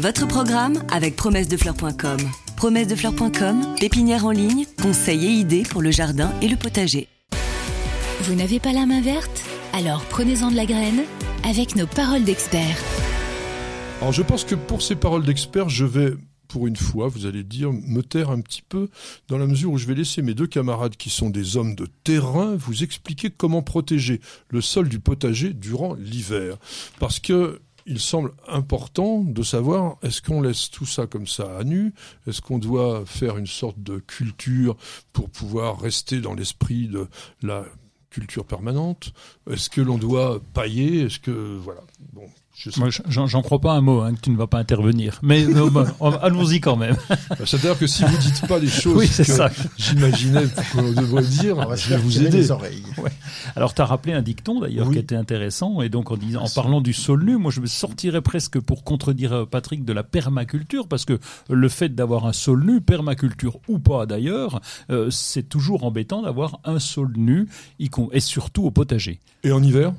Votre programme avec promessedefleurs.com. Promessedefleurs.com, pépinière en ligne, conseils et idées pour le jardin et le potager. Vous n'avez pas la main verte? Alors prenez-en de la graine avec nos paroles d'experts. Alors je pense que pour ces paroles d'experts, je vais pour une fois, vous allez dire, me taire un petit peu, dans la mesure où je vais laisser mes deux camarades qui sont des hommes de terrain vous expliquer comment protéger le sol du potager durant l'hiver. Parce que il semble important de savoir est-ce qu'on laisse tout ça comme ça à nu? Est-ce qu'on doit faire une sorte de culture pour pouvoir rester dans l'esprit de la culture permanente? Est-ce que l'on doit pailler? Est-ce que voilà. Bon j'en crois pas un mot, hein, que tu ne vas pas intervenir. Mais allons-y quand même. Bah, c'est-à-dire que si vous dites pas les choses que j'imaginais qu'on devrait dire, je vais vous aider. Les oreilles. Ouais. Alors, tu as rappelé un dicton d'ailleurs qui était intéressant. Et donc, en, disant, en parlant du sol nu, moi, je me sortirais presque pour contredire euh, Patrick de la permaculture, parce que le fait d'avoir un sol nu, permaculture ou pas d'ailleurs, euh, c'est toujours embêtant d'avoir un sol nu, et surtout au potager. Et en hiver?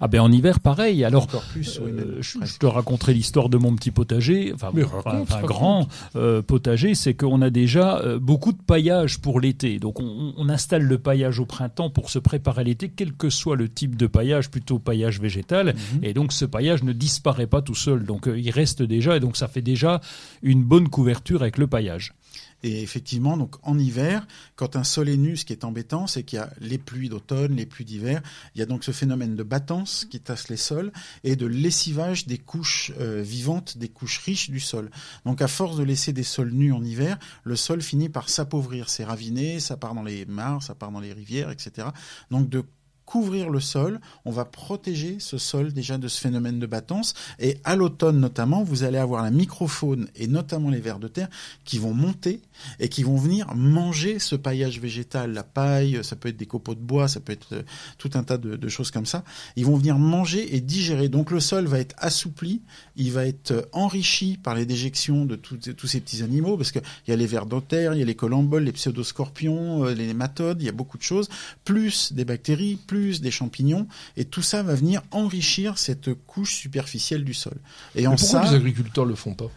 Ah ben en hiver pareil. Alors plus, euh, je, te raconterai l'histoire de mon petit potager, enfin, un grand euh, potager, c'est qu'on a déjà euh, beaucoup de paillage pour l'été. Donc on, on, installe le paillage au printemps pour se préparer l'été, quel que soit le type de paillage, plutôt paillage végétal. Mhm. Et donc ce paillage ne disparaît pas tout seul. Donc il reste déjà et donc ça fait déjà une bonne couverture avec le paillage. Et effectivement, donc en hiver, quand un sol est nu, ce qui est embêtant, c'est qu'il y a les pluies d'automne, les pluies d'hiver. Il y a donc ce phénomène de battance qui tasse les sols et de lessivage des couches euh, vivantes, des couches riches du sol. Donc à force de laisser des sols nus en hiver, le sol finit par s'appauvrir. C'est raviné, ça part dans les mares, ça part dans les rivières, etc. Donc de couvrir le sol, on va protéger ce sol déjà de ce phénomène de battance. Et à l'automne notamment, vous allez avoir la microfaune et notamment les vers de terre qui vont monter et qui vont venir manger ce paillage végétal, la paille, ça peut être des copeaux de bois, ça peut être euh, tout un tas de, choses comme ça. Ils vont venir manger et digérer. Donc le sol va être assoupli, il va être euh, enrichi par les déjections de tous ces petits animaux, parce qu'il y a les vers de terre, il y a les colamboles, les pseudoscorpions, euh, les nématodes, il y a beaucoup de choses, plus des bactéries, plus des champignons, et tout ça va venir enrichir cette couche superficielle du sol. Et en pourquoi les agriculteurs le font pas?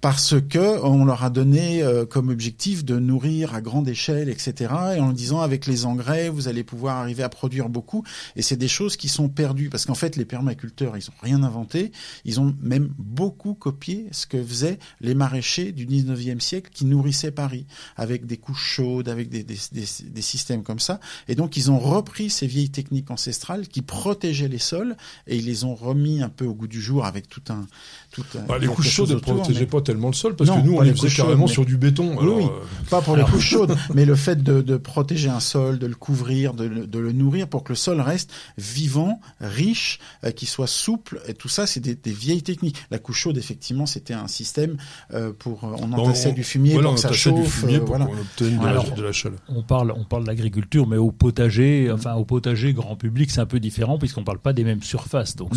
Parce que on leur a donné euh, comme objectif de nourrir à grande échelle, etc. Et en disant avec les engrais, vous allez pouvoir arriver à produire beaucoup. Et c'est des choses qui sont perdues parce qu'en fait, les permaculteurs, ils ont rien inventé. Ils ont même beaucoup copié ce que faisaient les maraîchers du 19e siècle qui nourrissaient Paris avec des couches chaudes, avec des, des, des, des systèmes comme ça. Et donc, ils ont repris ces vieilles techniques ancestrales qui protégeaient les sols et ils les ont remis un peu au goût du jour avec tout un, tout un bah, les couches chaudes ne protégeaient pas tellement le sol parce que nous on les faisait carrément sur du béton. oui, euh, pas pour les couches chaudes, mais le fait de, de, protéger un sol, de le couvrir, de, de, le nourrir pour que le sol reste vivant, riche, euh, qu'il soit souple. Et tout ça, c'est des, des, vieilles techniques. La couche chaude, effectivement, c'était un système euh, pour on entassait du fumier pour que ça chauffe. Du pour voilà. de, de, la chaleur. On parle, on parle d'agriculture, mais au potager, enfin au potager grand public, c'est un peu différent puisqu'on parle pas des mêmes surfaces. Donc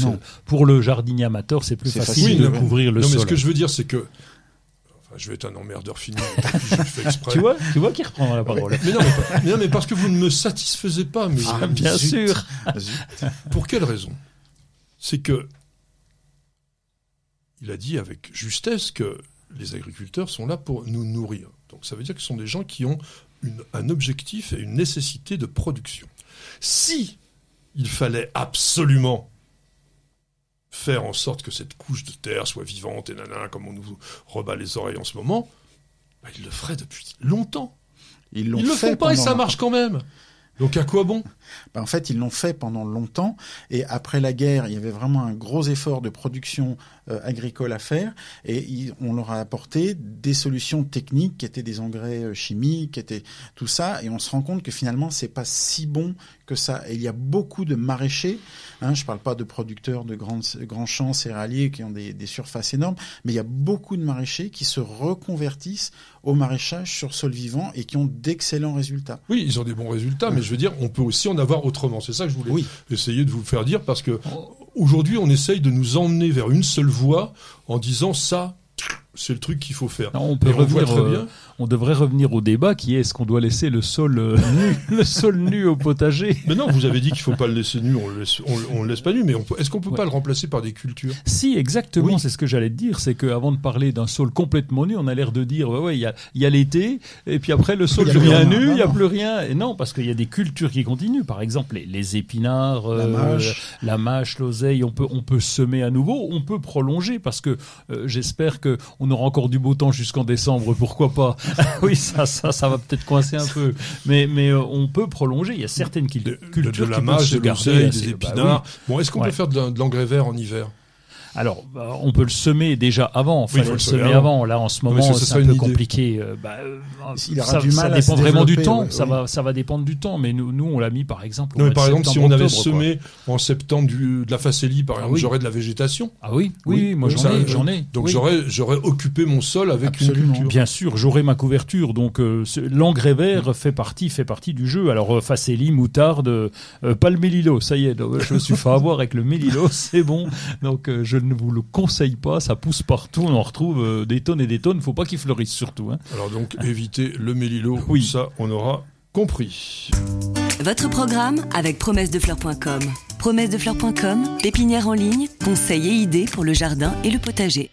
pour le jardinier amateur, c'est plus facile de couvrir le non, sol. Mais ce que je veux dire, c'est que je vais être un emmerdeur fini. tu vois, tu vois qui reprend la parole. mais, non, mais, non, mais, parce que vous ne me satisfaisez pas. Mais ah, bien sûr. Pour quelle raison? C'est que il a dit avec justesse que les agriculteurs sont là pour nous nourrir. Donc ça veut dire que ce sont des gens qui ont une, un objectif et une nécessité de production. Si il fallait absolument faire en sorte que cette couche de terre soit vivante et nanana, comme on nous rebat les oreilles en ce moment, bah, ils le feraient depuis longtemps. Ils, ils le font pas et ça marche quand même. Donc à quoi bon? Ben, En fait, ils l'ont fait pendant longtemps. Et après la guerre, il y avait vraiment un gros effort de production euh, agricole à faire. Et on leur a apporté des solutions techniques qui étaient des engrais euh, chimiques, qui étaient tout ça. Et on se rend compte que finalement, c'est pas si bon que ça. Et il y a beaucoup de maraîchers. Hein, je parle pas de producteurs de grands, grands champs céréaliers qui ont des, des surfaces énormes, mais il y a beaucoup de maraîchers qui se reconvertissent au maraîchage sur sol vivant et qui ont d'excellents résultats. Oui, ils ont des bons résultats, mais je veux dire, on peut aussi en avoir autrement. C'est ça que je voulais essayer de vous faire dire parce que aujourd'hui, on essaye de nous emmener vers une seule voie en disant ça, c'est le truc qu'il faut faire. on peut revenir. très bien. on devrait revenir au débat qui est est-ce qu'on doit laisser le sol nu, le sol nu au potager? Mais non, vous avez dit qu'il faut pas le laisser nu. On le laisse, on, le laisse pas nu. Mais est-ce qu'on peut pas le remplacer par des cultures? Si, exactement. C'est ce que j'allais te dire. C'est qu'avant de parler d'un sol complètement nu, on a l'air de dire ouais, il y a, y a l'été et puis après le sol devient nu, il y a plus rien. Et non, parce qu'il y a des cultures qui continuent. Par exemple, les, épinards, la mâche, la mâche l'oseille. On peut, on peut semer à nouveau. On peut prolonger parce que euh, j'espère que on aura encore du beau temps jusqu'en décembre, pourquoi pas Oui, ça, ça, ça va peut-être coincer un peu, mais, mais euh, on peut prolonger. Il y a certaines cultures de, de, la mâche, de l'oseille, des bah épinards. Bon, est-ce qu'on peut faire de l'engrais vert en hiver? Alors, bah, on peut le semer déjà avant. il faut le semer avant. Là, en ce moment, c'est un peu compliqué. Euh, bah, euh, ça, du mal ça dépend vraiment du temps. ça va, ça va dépendre du temps. Mais nous, nous, on l'a mis par exemple. Non, mais par exemple, si on avait semé en septembre du, de la facélie, par ah exemple, j'aurais de la végétation. Ah oui, oui, moi j'en ai, j'en ai. Donc j'aurais, j'aurais occupé mon sol avec une culture. Bien sûr, j'aurais ma couverture. Donc euh, l'engrais vert fait partie, fait partie du jeu. Alors facélie, moutarde, pas le mélilo. Ça y est, je me suis fait avoir avec le mélilo, c'est bon. Donc je ne vous le conseille pas, ça pousse partout, on en retrouve euh, des tonnes et des tonnes, faut pas qu'il fleurisse surtout. Hein. Alors donc évitez le mélilo, oui. ça on aura compris. Votre programme avec promessedefleurs.com. Promessedefleurs.com, pépinière en ligne, conseils et idées pour le jardin et le potager.